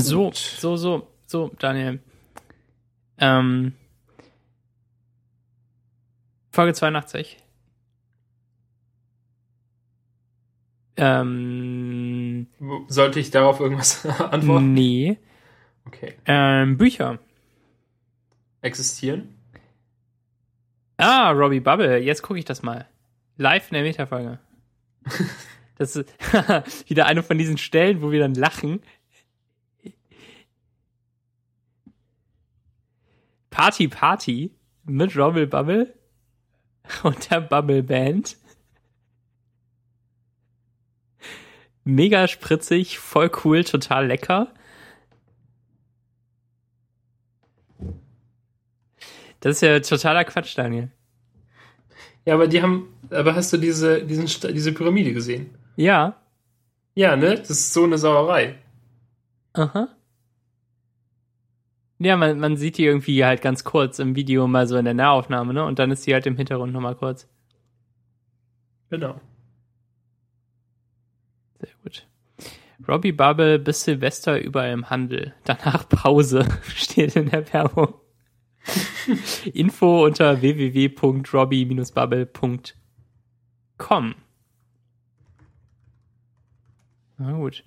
So, so, so, so, Daniel. Ähm, Folge 82. Ähm, Sollte ich darauf irgendwas antworten? nee. Okay. Ähm, Bücher. Existieren? Ah, Robbie Bubble. Jetzt gucke ich das mal. Live in der Metafolge. Das ist wieder eine von diesen Stellen, wo wir dann lachen. Party Party mit Robbie Bubble und der Bubble Band. Mega spritzig, voll cool, total lecker. Das ist ja totaler Quatsch, Daniel. Ja, aber die haben, aber hast du diese, diesen, diese Pyramide gesehen? Ja. Ja, ne? Das ist so eine Sauerei. Aha. Ja, man, man sieht die irgendwie halt ganz kurz im Video mal so in der Nahaufnahme, ne? Und dann ist die halt im Hintergrund nochmal kurz. Genau. Sehr gut. Robbie Bubble bis Silvester überall im Handel. Danach Pause steht in der Werbung. Info unter www.robbie-bubble.com. Na gut.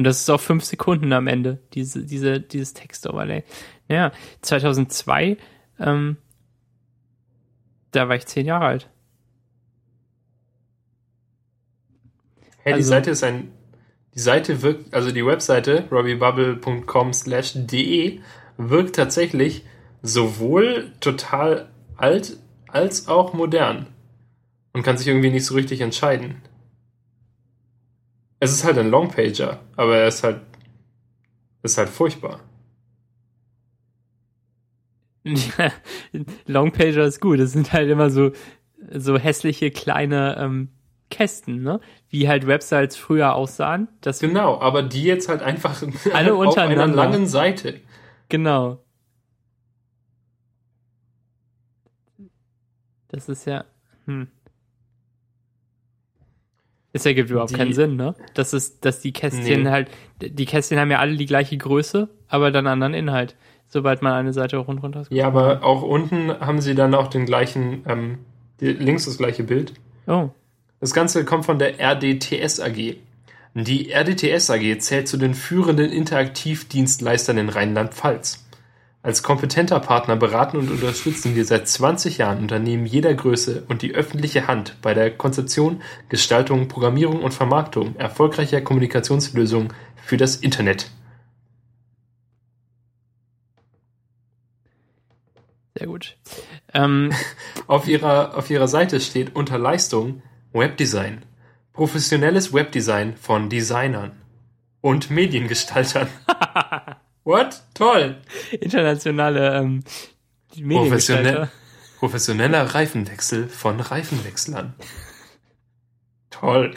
Und das ist auch fünf Sekunden am Ende, diese, diese, dieses Text-Overlay. Ja, 2002, ähm, da war ich zehn Jahre alt. Hey, die Also- Seite ist ein, die Seite wirkt, also die Webseite robbiebubble.com slash de wirkt tatsächlich sowohl total alt als auch modern und kann sich irgendwie nicht so richtig entscheiden. Es ist halt ein Longpager, aber er ist halt, ist halt furchtbar. Ja, Longpager ist gut. Es sind halt immer so, so hässliche kleine ähm, Kästen, ne? Wie halt Websites früher aussahen. Das, Genau, aber die jetzt halt einfach Alle auf einer langen Seite. Genau. Das ist ja. Hm. Es ergibt überhaupt Die- keinen Sinn, ne? Das ist, dass die Kästchen Nee. halt, die Kästchen haben ja alle die gleiche Größe, aber dann anderen Inhalt, sobald man eine Seite rund runter Ja, aber auch unten haben sie dann auch den gleichen, ähm, links das gleiche Bild. Oh. Das Ganze kommt von der RDTS AG. Die RDTS AG zählt zu den führenden Interaktivdienstleistern in Rheinland-Pfalz. Als kompetenter Partner beraten und unterstützen wir seit 20 Jahren Unternehmen jeder Größe und die öffentliche Hand bei der Konzeption, Gestaltung, Programmierung und Vermarktung erfolgreicher Kommunikationslösungen für das Internet. Sehr gut. Ähm, Auf ihrer, auf ihrer Seite steht unter Leistung Webdesign. Professionelles Webdesign von Designern und Mediengestaltern. What? Toll! internationale ähm, Mediengestalter. professioneller Reifenwechsel von Reifenwechslern. Toll.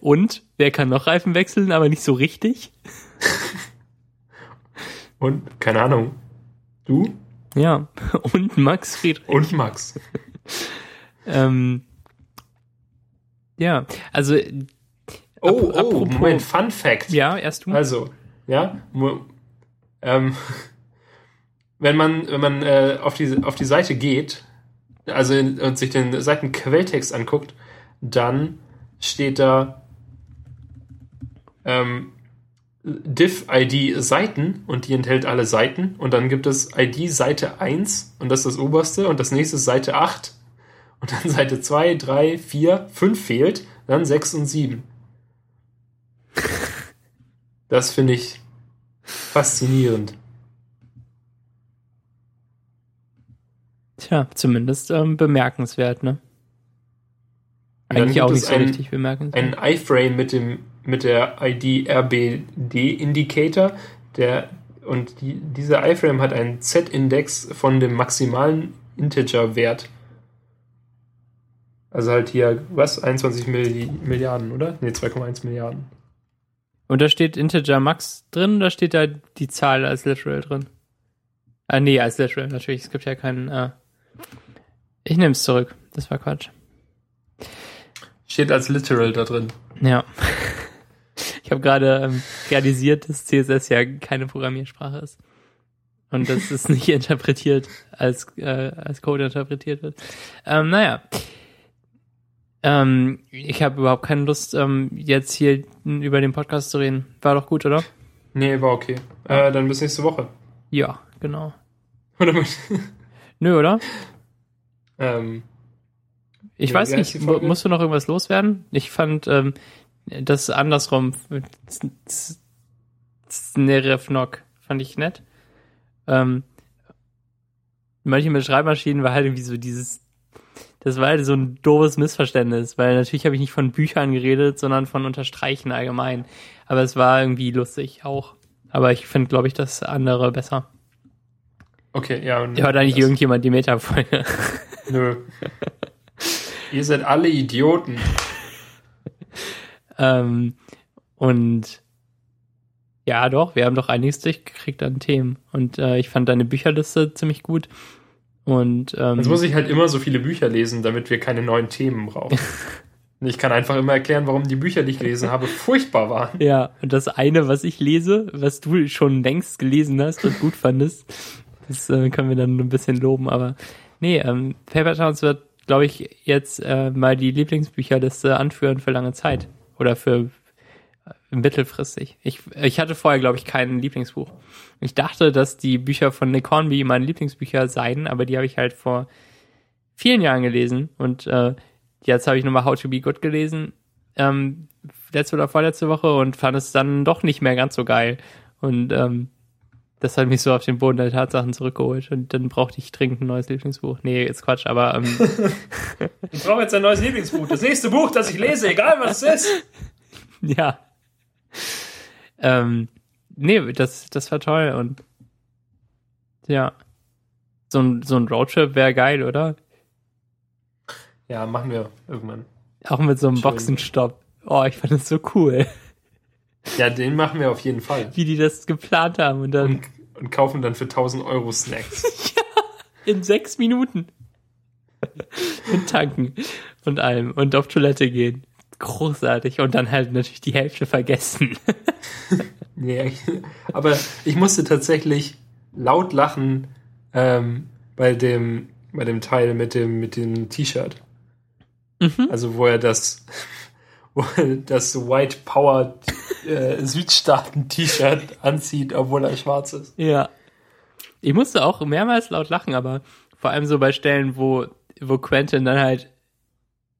Und wer kann noch Reifen wechseln, aber nicht so richtig? Und, keine Ahnung, du Ja. Und Max Friedrich. und Max. Ähm, ja, also Oh, Ap- oh, apropos- Moment, Fun Fact. ja, erst du. Also, ja, ähm, wenn man, wenn man äh, auf, die, auf die Seite geht, also in, und sich den Seitenquelltext anguckt, dann steht da ähm, diff-id Seiten und die enthält alle Seiten und dann gibt es ID Seite 1 und das ist das oberste und das nächste ist Seite 8 und dann Seite 2, 3, 4, 5 fehlt, dann 6 und 7. Das finde ich faszinierend. Tja, zumindest ähm, bemerkenswert, ne? Eigentlich auch nicht so ein- richtig bemerkenswert. Ein iframe mit dem mit der ID RBD Indicator, der und die, dieser iframe hat einen Z-Index von dem maximalen Integer-Wert. Also halt hier, was? 21 Milli Milliarden, oder? Ne, 2,1 Milliarden. Und da steht Integer Max drin, da steht da die Zahl als Literal drin. Ah, nee, als Literal natürlich. Es gibt ja keinen. Äh ich nehme es zurück. Das war Quatsch. Steht als Literal da drin. Ja. Ich habe gerade ähm, realisiert, dass CSS ja keine Programmiersprache ist. Und dass es nicht interpretiert, als, äh, als Code interpretiert wird. Ähm, naja. Ähm, ich habe überhaupt keine Lust, ähm, jetzt hier über den Podcast zu reden. War doch gut, oder? Nee, war okay. Äh, dann bis nächste Woche. Ja, genau. Oder Nö, oder? ähm, Ich Ja, weiß nicht, musst du noch irgendwas loswerden? Ich fand ähm, das andersrum. Znerefnok fand ich nett. Ähm, manche mit Schreibmaschinen war halt irgendwie so dieses, das war halt so ein doofes Missverständnis, weil natürlich habe ich nicht von Büchern geredet, sondern von Unterstreichen allgemein. Aber es war irgendwie lustig auch. Aber ich finde, glaube ich, das andere besser. okay, ja. Und Hört eigentlich das- irgendjemand die Meta-Folge? Nö. Ihr seid alle Idioten. Ähm, und ja, doch, wir haben doch einiges durchgekriegt an Themen. Und äh, ich fand deine Bücherliste ziemlich gut. Und ähm, Jetzt muss ich halt immer so viele Bücher lesen, damit wir keine neuen Themen brauchen. Ich kann einfach immer erklären, warum die Bücher, die ich gelesen habe, furchtbar waren. ja, und das eine, was ich lese, was du schon längst gelesen hast und gut fandest, das äh, können wir dann ein bisschen loben. Aber nee, ähm, Paper Towns wird, glaube ich, jetzt äh, mal die Lieblingsbücherliste anführen für lange Zeit. Oder für mittelfristig. Ich, ich hatte vorher, glaube ich, kein Lieblingsbuch. Ich dachte, dass die Bücher von Nick Hornby meine Lieblingsbücher seien, aber die habe ich halt vor vielen Jahren gelesen und äh, jetzt habe ich nochmal How to Be Good gelesen, ähm, letzte oder vorletzte Woche und fand es dann doch nicht mehr ganz so geil. Und ähm, das hat mich so auf den Boden der Tatsachen zurückgeholt und dann brauchte ich dringend ein neues Lieblingsbuch. Nee, jetzt Quatsch, aber ähm, Ich brauche jetzt ein neues Lieblingsbuch. Das nächste Buch, das ich lese, egal was es ist. ja. Ähm, nee, das, das war toll und ja. So ein, so ein Roadtrip wäre geil, oder? Ja, machen wir irgendwann. Auch mit so einem Schön. Boxenstopp. Oh, ich fand das so cool, Ja, den machen wir auf jeden Fall. wie die das geplant haben und dann Und, und kaufen dann für 1000 Euro Snacks. in sechs Minuten. und tanken und allem und auf Toilette gehen. Großartig. Und dann halt natürlich die Hälfte vergessen. Nee, aber ich musste tatsächlich laut lachen ähm, bei dem bei dem Teil mit dem mit dem T-Shirt. Mhm. Also wo er das wo er das White Power äh, Südstaaten T-Shirt anzieht, obwohl er schwarz ist. Ja. Ich musste auch mehrmals laut lachen, aber vor allem so bei Stellen, wo, wo Quentin dann halt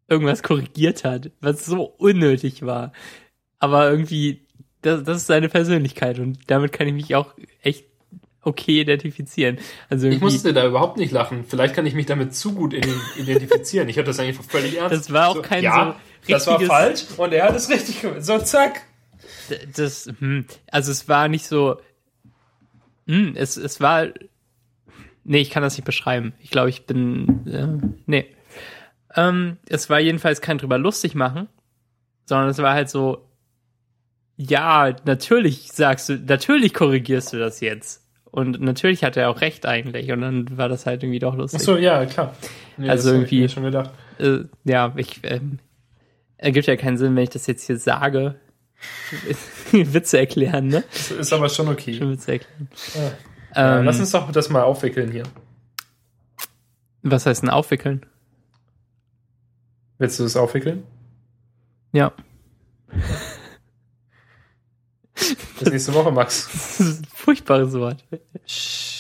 irgendwas korrigiert hat, was so unnötig war. Aber irgendwie, das, das ist seine Persönlichkeit und damit kann ich mich auch echt okay identifizieren. Also Ich musste da überhaupt nicht lachen. Vielleicht kann ich mich damit zu gut identifizieren. Ich habe das eigentlich völlig ernst. Das war auch kein ja, so das war falsch und er hat es richtig gemacht. So, zack. Das, hm, also es war nicht so, hm, es, es war, nee, ich kann das nicht beschreiben. Ich glaube, ich bin, äh, nee. Ähm, es war jedenfalls kein drüber lustig machen, sondern es war halt so, ja, natürlich sagst du, natürlich korrigierst du das jetzt. Und natürlich hat er auch recht eigentlich. Und dann war das halt irgendwie doch lustig. Ach so, ja, klar. Nee, Also irgendwie- schon gedacht. Äh, ja, ich, ähm, ergibt ja keinen Sinn, wenn ich das jetzt hier sage. Witze erklären, ne? Das ist aber schon okay. Schon Witze erklären. Ja, Ähm, lass uns doch das mal aufwickeln hier. Was heißt denn aufwickeln? Willst du es aufwickeln? Ja. Bis nächste Woche, Max. Das ist ein furchtbares Wort. Shh.